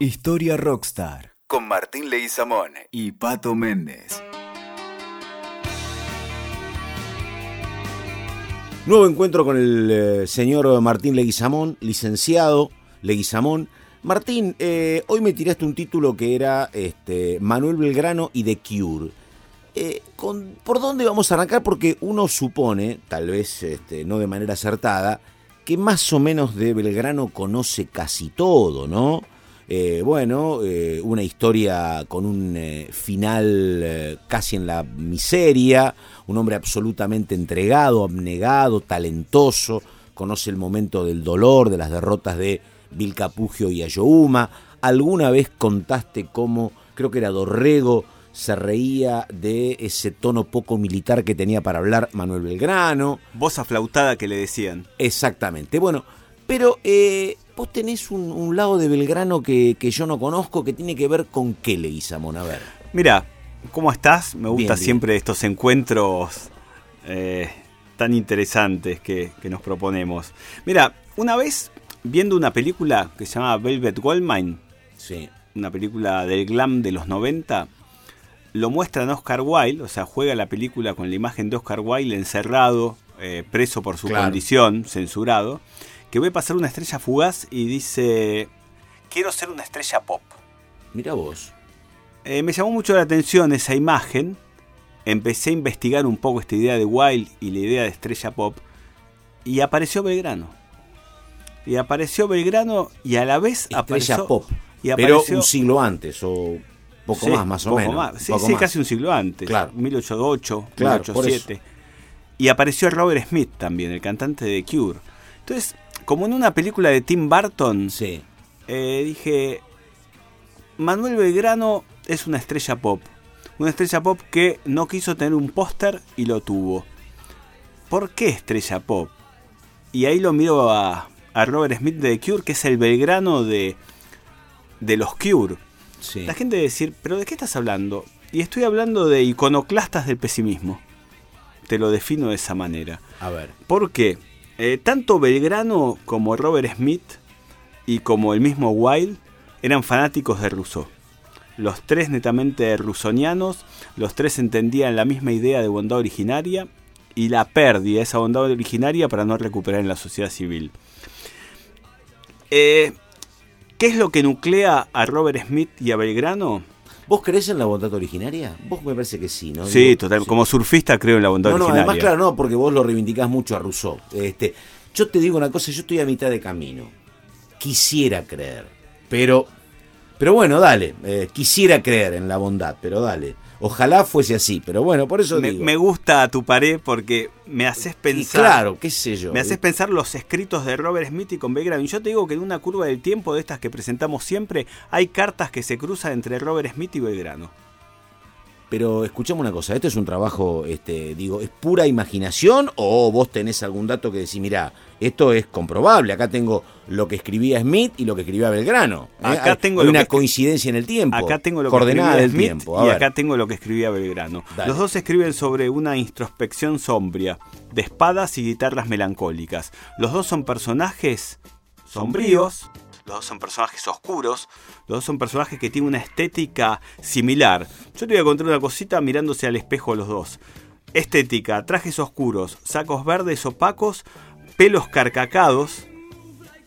Historia Rockstar con Martín Leguizamón y Pato Méndez. Nuevo encuentro con el eh, señor Martín Leguizamón, licenciado Leguizamón. Martín, eh, hoy me tiraste un título que era este, Manuel Belgrano y The Cure. Eh, con, ¿Por dónde vamos a arrancar? Porque uno supone, tal vez este, no de manera acertada, que más o menos de Belgrano conoce casi todo, ¿no? Eh, bueno, eh, una historia con un eh, final casi en la miseria, un hombre absolutamente entregado, abnegado, talentoso, conoce el momento del dolor, de las derrotas de Vilcapugio y Ayohuma. Alguna vez contaste cómo, creo que era Dorrego, se reía de ese tono poco militar que tenía para hablar Manuel Belgrano. Voz aflautada que le decían. Exactamente. Bueno, pero eh, vos tenés un, lado de Belgrano que, yo no conozco que tiene que ver con qué, Leguizamón. A ver. Mira, ¿cómo estás? Me gusta siempre estos encuentros eh, tan interesantes que, que, nos proponemos. Mira, una vez viendo una película que se llama Velvet Goldmine, sí. una película del glam de los 90, lo muestran Oscar Wilde, o sea, juega la película con la imagen de Oscar Wilde encerrado, eh, preso por su condición, censurado, que ve pasar una estrella fugaz y dice, quiero ser una estrella pop. Mira vos. Eh, me llamó mucho la atención esa imagen, empecé a investigar un poco esta idea de Wilde y la idea de estrella pop, y apareció Belgrano. Y apareció Belgrano y a la vez estrella apareció... pop. Y Pero un siglo antes, o poco más, más o poco menos. Más. Sí, sí casi un siglo antes. Claro. 1808, claro, 1807. Y apareció Robert Smith también, el cantante de Cure. Entonces, como en una película de Tim Burton, sí. eh, dije, Manuel Belgrano es una estrella pop. Una estrella pop que no quiso tener un póster y lo tuvo. ¿Por qué estrella pop? Y ahí lo miro a, a Robert Smith de Cure, que es el Belgrano de, de los Cure. La gente debe decir, ¿pero de qué estás hablando? Y estoy hablando de iconoclastas del pesimismo. Te lo defino de esa manera. A ver. Porque eh, tanto Belgrano como Robert Smith y como el mismo Wilde eran fanáticos de Rousseau. Los tres netamente rusonianos, los tres entendían la misma idea de bondad originaria y la pérdida de esa bondad originaria para no recuperar en la sociedad civil. Eh, ¿Qué es lo que nuclea a Robert Smith y a Belgrano? ¿Vos crees en la bondad originaria? Vos me parece que sí, ¿no? Sí, total. Como surfista creo en la bondad originaria. No, además, claro, no, porque vos lo reivindicás mucho a Rousseau. Este, yo te digo una cosa, yo estoy a mitad de camino. Quisiera creer, pero... Pero bueno, dale. Eh, quisiera creer en la bondad, pero dale. Ojalá fuese así, pero bueno, por eso me, digo. Me gusta tu pared porque me haces pensar. claro, qué sé yo. Me haces pensar los escritos de Robert Smith y con Belgrano. Y yo te digo que en una curva del tiempo de estas que presentamos siempre, hay cartas que se cruzan entre Robert Smith y Belgrano. Pero escuchame una cosa, ¿esto es un trabajo, este, digo, es pura imaginación o vos tenés algún dato que decís, mira, esto es comprobable, acá tengo lo que escribía Smith y lo que escribía Belgrano. ¿eh? Acá tengo una coincidencia en el tiempo. Acá tengo lo coordenada que del Smith tiempo. y acá tengo lo que escribía Belgrano. Los dos escriben sobre una introspección sombria, de espadas y guitarras melancólicas. Los dos son personajes sombríos los dos son personajes oscuros, los dos son personajes que tienen una estética similar. Yo te voy a contar una cosita mirándose al espejo los dos. Estética, trajes oscuros, sacos verdes opacos, pelos carcacados,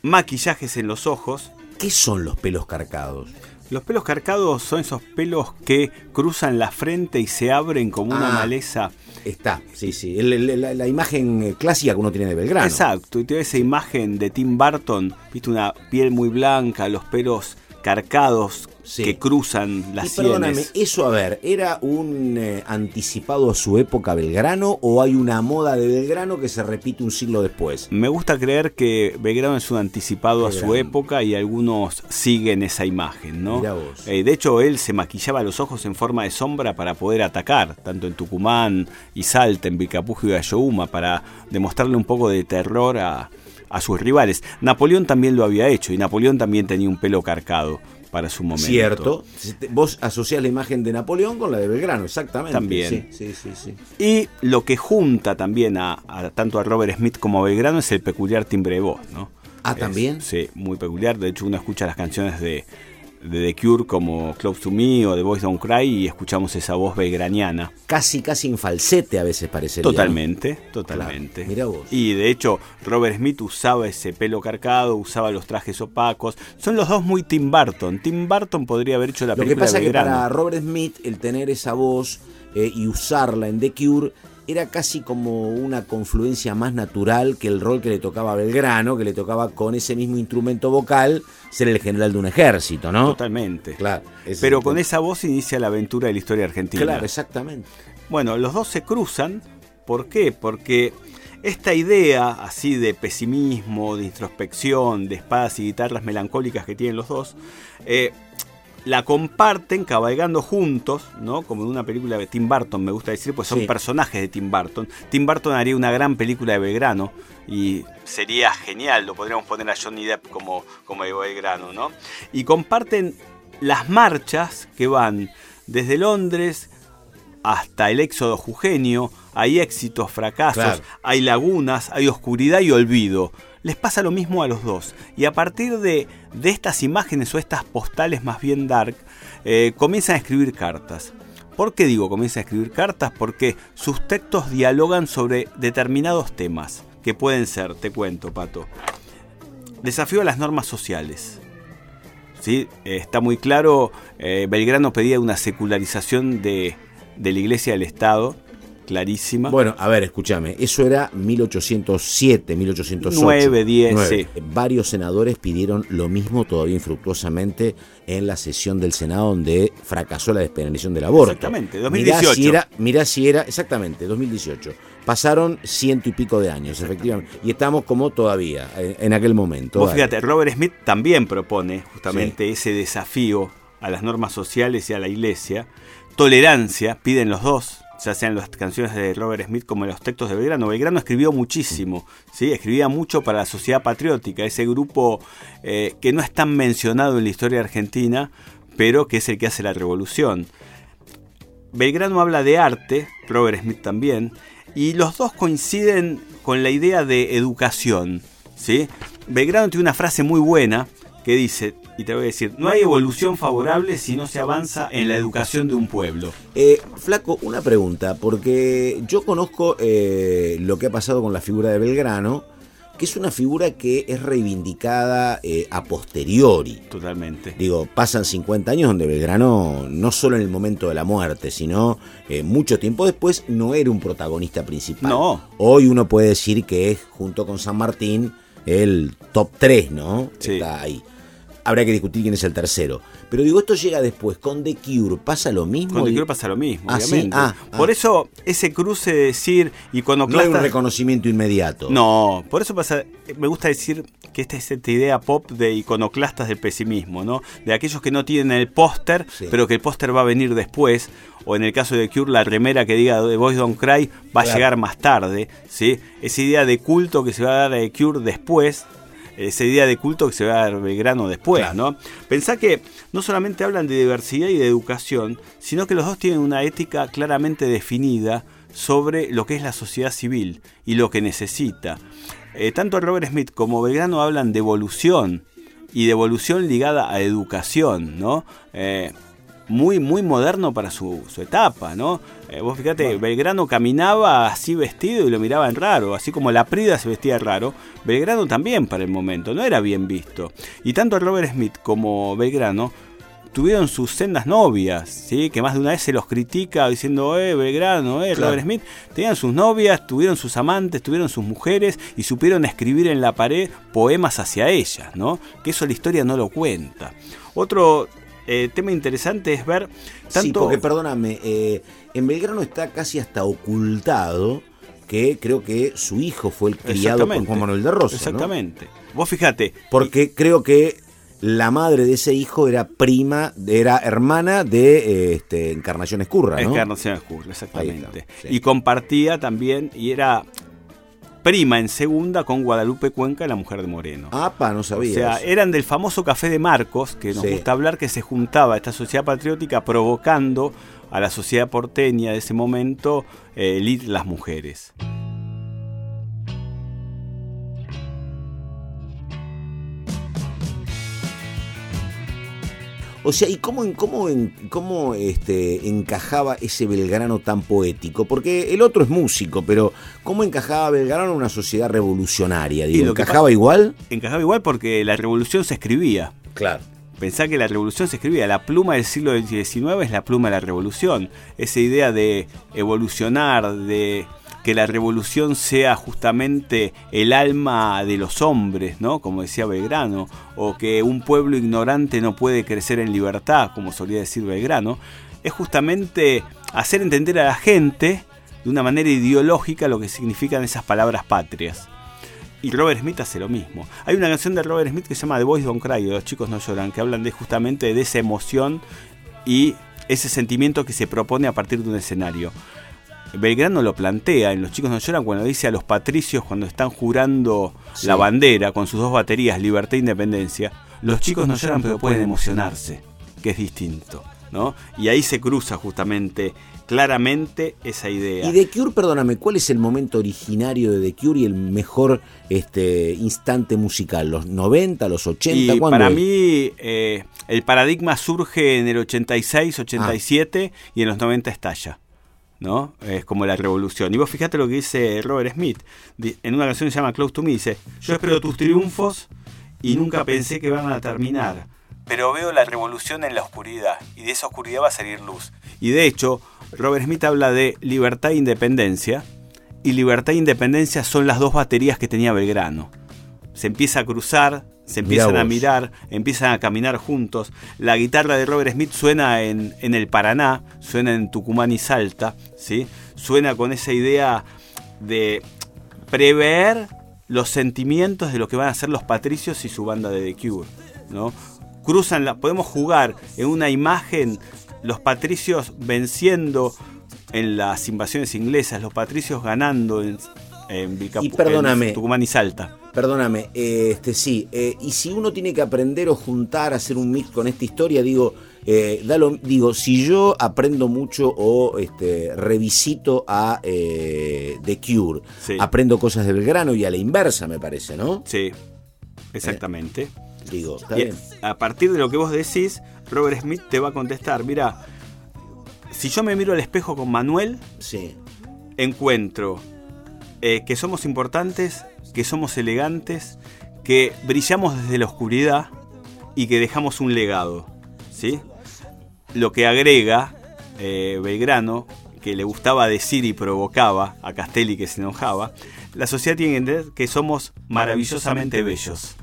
maquillajes en los ojos. ¿Qué son los pelos carcados? Los pelos carcados son esos pelos que cruzan la frente y se abren como una Ah. maleza. Está, sí, sí. el- la, la imagen eh, clásica que uno tiene de Belgrano. Exacto, y ves esa imagen de Tim Burton, viste una piel muy blanca, los pelos carcados Sí. que cruzan las y perdóname, sienes. eso a ver, ¿era un eh, anticipado a su época Belgrano o hay una moda de Belgrano que se repite un siglo después? Me gusta creer que Belgrano es un anticipado a su época y algunos siguen esa imagen, ¿no? Vos. Eh, de hecho, él se maquillaba los ojos en forma de sombra para poder atacar, tanto en Tucumán y Salta, en Vilcapugio y Ayohuma, para demostrarle un poco de terror a, a sus rivales. Napoleón también lo había hecho y Napoleón también tenía un pelo carcado para su momento. Cierto. Vos asociás la imagen de Napoleón con la de Belgrano, exactamente. También. Sí, sí, sí. sí. Y lo que junta también a, a- tanto a Robert Smith como a Belgrano es el peculiar timbre de voz, ¿no? Ah, Es- ¿también? sí, muy peculiar. De hecho, uno escucha las canciones de, de The Cure como Close to Me o The Boys Don't Cry y escuchamos esa voz belgraniana. Casi, casi en falsete a veces parece. Totalmente, totalmente. mira vos. Y de hecho, Robert Smith usaba ese pelo carcado, usaba los trajes opacos. Son los dos muy Tim Burton. Tim Burton podría haber hecho la película. Lo que pasa es que para Robert Smith, el tener esa voz eh, y usarla en The Cure era casi como una confluencia más natural que el rol que le tocaba a Belgrano, que le tocaba con ese mismo instrumento vocal ser el general de un ejército, ¿no? Totalmente. Claro. Pero con esa voz inicia la aventura de la historia argentina. Claro, exactamente. Bueno, los dos se cruzan. ¿Por qué? Porque esta idea así de pesimismo, de introspección, de espadas y guitarras melancólicas que tienen los dos, eh, la comparten cabalgando juntos, ¿no? Como en una película de Tim Burton, me gusta decir, pues son personajes de Tim Burton. Tim Burton haría una gran película de Belgrano y sería genial, lo podríamos poner a Johnny Depp como, como de Belgrano, ¿no? Y comparten las marchas que van desde Londres hasta el éxodo jugenio, hay éxitos, fracasos, hay lagunas, hay oscuridad y olvido les pasa lo mismo a los dos. Y a partir de, estas imágenes o estas postales más bien dark, eh, comienzan a escribir cartas. ¿Por qué digo comienzan a escribir cartas? Porque sus textos dialogan sobre determinados temas, que pueden ser, te cuento, Pato, desafío a las normas sociales. ¿Sí? está muy claro, eh, Belgrano pedía una secularización de, de la iglesia del Estado, clarísima. Bueno, a ver, escúchame, eso era 1807, 1808. 9, 10, Sí. Varios senadores pidieron lo mismo todavía infructuosamente en la sesión del Senado donde fracasó la despenalización del aborto. Exactamente, 2018. Mirá si era, mirá si era exactamente, 2018. Pasaron ciento y pico de años, efectivamente. Y estamos como todavía, eh, en, aquel momento. Vos fíjate, Robert Smith también propone justamente ese desafío a las normas sociales y a la iglesia. Tolerancia, piden los dos, ya sean las canciones de Robert Smith como los textos de Belgrano. Belgrano escribió muchísimo, ¿sí? escribía mucho para la sociedad patriótica, ese grupo eh, que no es tan mencionado en la historia argentina, pero que es el que hace la revolución. Belgrano habla de arte, Robert Smith también, y los dos coinciden con la idea de educación. ¿sí? Belgrano tiene una frase muy buena que dice, y te voy a decir, no hay evolución favorable si no se avanza en la educación de un pueblo. Eh, flaco, una pregunta, porque yo conozco eh, lo que ha pasado con la figura de Belgrano, que es una figura que es reivindicada eh, a posteriori. Totalmente. Digo, pasan 50 años donde Belgrano, no solo en el momento de la muerte, sino mucho tiempo después, no era un protagonista principal. No. Hoy uno puede decir que es, junto con San Martín, el top 3, ¿no? Sí. Está ahí habría que discutir quién es el tercero. Pero digo, esto llega después. Con The Cure pasa lo mismo. Con The Cure pasa lo mismo, ah, obviamente. Ah, por ah. eso ese cruce de decir iconoclasta... No hay un reconocimiento inmediato. No, por eso pasa... Me gusta decir que esta es esta idea pop de iconoclastas del pesimismo, ¿no? De aquellos que no tienen el póster, pero que el póster va a venir después. O en el caso de Cure, la remera que diga The Boys Don't Cry va a llegar más tarde, ¿sí? Esa idea de culto que se va a dar a The Cure después esa idea de culto que se va a dar Belgrano después, ¿no? Pensá que no solamente hablan de diversidad y de educación, sino que los dos tienen una ética claramente definida sobre lo que es la sociedad civil y lo que necesita. Eh, tanto Robert Smith como Belgrano hablan de evolución y de evolución ligada a educación, ¿no? Eh, muy, muy moderno para su, etapa, ¿no? Eh, vos fíjate, Belgrano caminaba así vestido y lo miraban raro, así como la Prida se vestía raro, Belgrano también para el momento, no era bien visto. Y tanto Robert Smith como Belgrano tuvieron sus sendas novias, ¿sí? que más de una vez se los critica diciendo, eh, Belgrano, eh, Robert Smith, tenían sus novias, tuvieron sus amantes, tuvieron sus mujeres y supieron escribir en la pared poemas hacia ellas, ¿no? Que eso la historia no lo cuenta. Otro eh, tema interesante es ver tanto... Sí, porque perdóname, eh, en Belgrano está casi hasta ocultado que creo que su hijo fue el criado por Juan Manuel de Rosa. Exactamente. Vos fíjate. Porque creo que la madre de ese hijo era prima, era hermana de eh, este, Encarnación Escurra, ¿no? Encarnación Escurra, exactamente. Y compartía también, y era prima en segunda con Guadalupe Cuenca, la mujer de Moreno. pa, no sabía. O sea, eran del famoso Café de Marcos, que nos gusta hablar, que se juntaba esta sociedad patriótica provocando a la sociedad porteña de ese momento eh, las mujeres. O sea, ¿y cómo, cómo, cómo este, encajaba ese Belgrano tan poético? Porque el otro es músico, pero ¿cómo encajaba Belgrano en una sociedad revolucionaria? Digo, ¿Encajaba igual? Encajaba igual porque la revolución se escribía. Claro. Pensá que la revolución se escribía, la pluma del siglo XIX es la pluma de la revolución. Esa idea de evolucionar, de que la revolución sea justamente el alma de los hombres, ¿no? Como decía Belgrano, o que un pueblo ignorante no puede crecer en libertad, como solía decir Belgrano, es justamente hacer entender a la gente de una manera ideológica lo que significan esas palabras patrias. Y Robert Smith hace lo mismo. Hay una canción de Robert Smith que se llama The Boys Don't Cry, Los chicos no lloran, que hablan de justamente de esa emoción y ese sentimiento que se propone a partir de un escenario. Belgrano lo plantea en Los chicos no lloran cuando dice a los patricios cuando están jurando la bandera con sus dos baterías, libertad e independencia, los chicos no lloran pero pueden emocionarse, que es distinto. ¿no? Y ahí se cruza justamente claramente esa idea. Y The Cure, perdóname, ¿cuál es el momento originario de The Cure y el mejor este, instante musical? ¿Los 90, los 80? Y para mí eh, el paradigma surge en el 86, 87 ah. y en los 90 estalla. ¿No? Es como la revolución. Y vos fíjate lo que dice Robert Smith. En una canción que se llama Close to Me, dice, yo espero tus triunfos y nunca pensé que van a terminar. Pero veo la revolución en la oscuridad y de esa oscuridad va a salir luz. Y de hecho, Robert Smith habla de libertad e independencia. Y libertad e independencia son las dos baterías que tenía Belgrano. Se empieza a cruzar se empiezan a mirar, empiezan a caminar juntos. La guitarra de Robert Smith suena en, en, el Paraná, suena en Tucumán y Salta, ¿sí? suena con esa idea de prever los sentimientos de lo que van a ser los patricios y su banda de The Cure. ¿no? Cruzan la, podemos jugar en una imagen los patricios venciendo en las invasiones inglesas, los patricios ganando en, en, en Tucumán y Salta. Perdóname, este sí, eh, y si uno tiene que aprender o juntar, hacer un mix con esta historia, digo, eh, digo, si yo aprendo mucho o este, revisito a eh, The Cure, aprendo cosas del grano y a la inversa, me parece, ¿no? Sí, exactamente. digo, está bien. A partir de lo que vos decís, Robert Smith te va a contestar, mira, si yo me miro al espejo con Manuel, sí. encuentro que somos importantes que somos elegantes, que brillamos desde la oscuridad y que dejamos un legado. ¿sí? Lo que agrega eh, Belgrano, que le gustaba decir y provocaba a Castelli que se enojaba, la sociedad tiene que entender que somos maravillosamente bellos.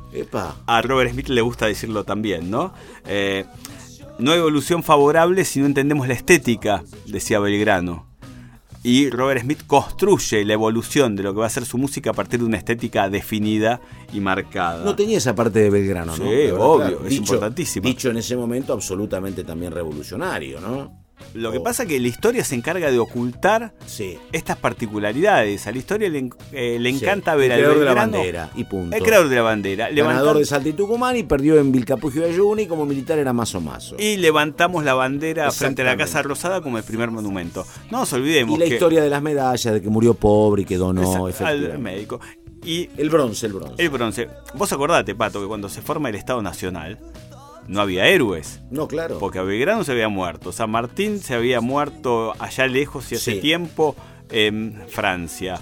A Robert Smith le gusta decirlo también, ¿no? Eh, no hay evolución favorable si no entendemos la estética, decía Belgrano y Robert Smith construye la evolución de lo que va a ser su música a partir de una estética definida y marcada. No tenía esa parte de Belgrano, ¿no? Sí, obvio, es importantísimo. Dicho en ese momento absolutamente también revolucionario, ¿no? Lo que pasa es que la historia se encarga de ocultar estas particularidades. A la historia le, eh, encanta ver al creador de la bandera y punto. El creador de la bandera. Ganador de Salta y Tucumán y perdió en Vilcapugio de Ayuni como militar era más o más. Y levantamos la bandera frente a la Casa Rosada como el primer monumento. No nos olvidemos. Y la historia de las medallas, de que murió pobre y que donó al médico. Y el bronce, el bronce. El bronce. Vos acordate, Pato, que cuando se forma el Estado Nacional, no había héroes. No, claro. Porque Belgrano se había muerto, San Martín se había muerto allá lejos y hace tiempo en Francia.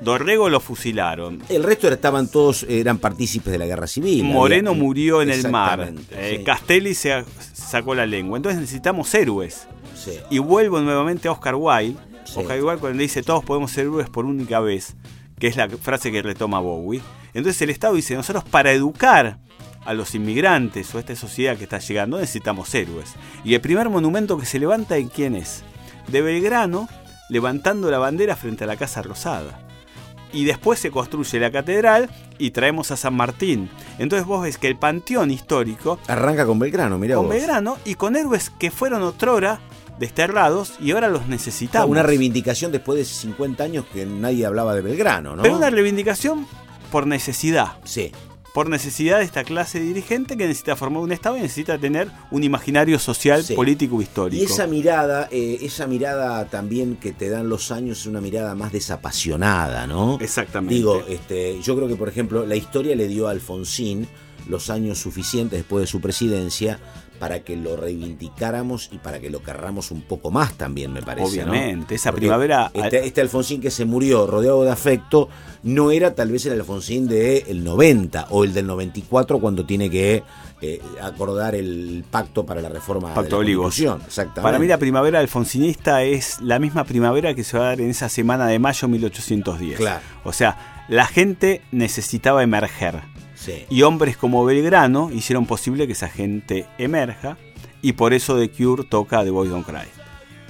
Dorrego lo fusilaron. El resto estaban todos, eran partícipes de la guerra civil. Moreno murió en el mar. Eh, Castelli se sacó la lengua. Entonces necesitamos héroes. Y vuelvo nuevamente a Oscar Wilde. Oscar Wilde cuando dice todos podemos ser héroes por única vez, que es la frase que retoma Bowie. Entonces el Estado dice, nosotros para educar a los inmigrantes o a esta sociedad que está llegando, necesitamos héroes. Y el primer monumento que se levanta, ¿en quién es? De Belgrano, levantando la bandera frente a la Casa Rosada. Y después se construye la catedral y traemos a San Martín. Entonces vos ves que el panteón histórico... Arranca con Belgrano, mira Con Belgrano y con héroes que fueron otrora desterrados y ahora los necesitamos. Una reivindicación después de 50 años que nadie hablaba de Belgrano, ¿no? Pero una reivindicación por necesidad. Sí por necesidad de esta clase dirigente que necesita formar un Estado y necesita tener un imaginario social, político, histórico. Y esa mirada, eh, esa mirada también que te dan los años es una mirada más desapasionada, ¿no? Exactamente. Digo, este, yo creo que, por ejemplo, la historia le dio a Alfonsín los años suficientes después de su presidencia para que lo reivindicáramos y para que lo querramos un poco más también, me parece. Obviamente, esa primavera. Este, este, Alfonsín que se murió rodeado de afecto no era tal vez el Alfonsín del el 90 o el del 94 cuando tiene que eh, acordar el pacto para la reforma pacto de la Exactamente. Para mí la primavera alfonsinista es la misma primavera que se va a dar en esa semana de mayo 1810. Claro. O sea, la gente necesitaba emerger y hombres como Belgrano hicieron posible que esa gente emerja y por eso The Cure toca The Boys Don't Cry.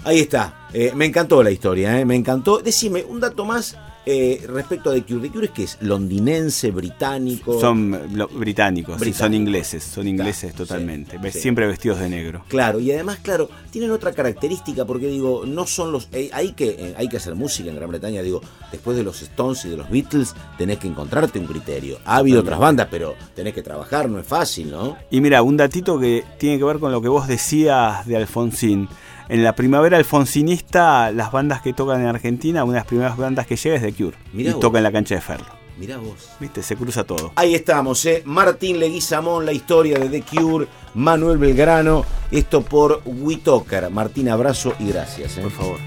Ahí está, eh, me encantó la historia, eh, me encantó. Decime, un dato más eh, respecto a The Cure, ¿The Cure es que es? ¿Londinense, británico? Son británicos, son ingleses, son ingleses totalmente, siempre vestidos de negro. Claro, y además, claro, tienen otra característica, porque digo, no son los... Eh, hay, que, eh, hay que hacer música en Gran Bretaña, digo, después de los Stones y de los Beatles, tenés que encontrarte un criterio. Ha habido otras bandas, pero tenés que trabajar, no es fácil, ¿no? Y mira, un datito que tiene que ver con lo que vos decías de Alfonsín. En la primavera alfonsinista, las bandas que tocan en Argentina, una de las primeras bandas que llega es The Cure. y toca en la cancha de Ferro. Mirá vos. Viste, se cruza todo. Ahí estamos, ¿eh? Martín Leguizamón, la historia de The Cure, Manuel Belgrano, esto por WeToker. Martín, abrazo y gracias. ¿eh? Por favor.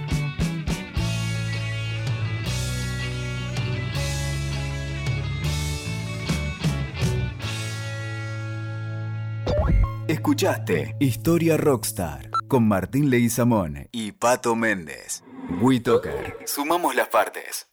Escuchaste Historia Rockstar con Martín Leguizamón y Pato Méndez. WeToker. Sumamos las partes.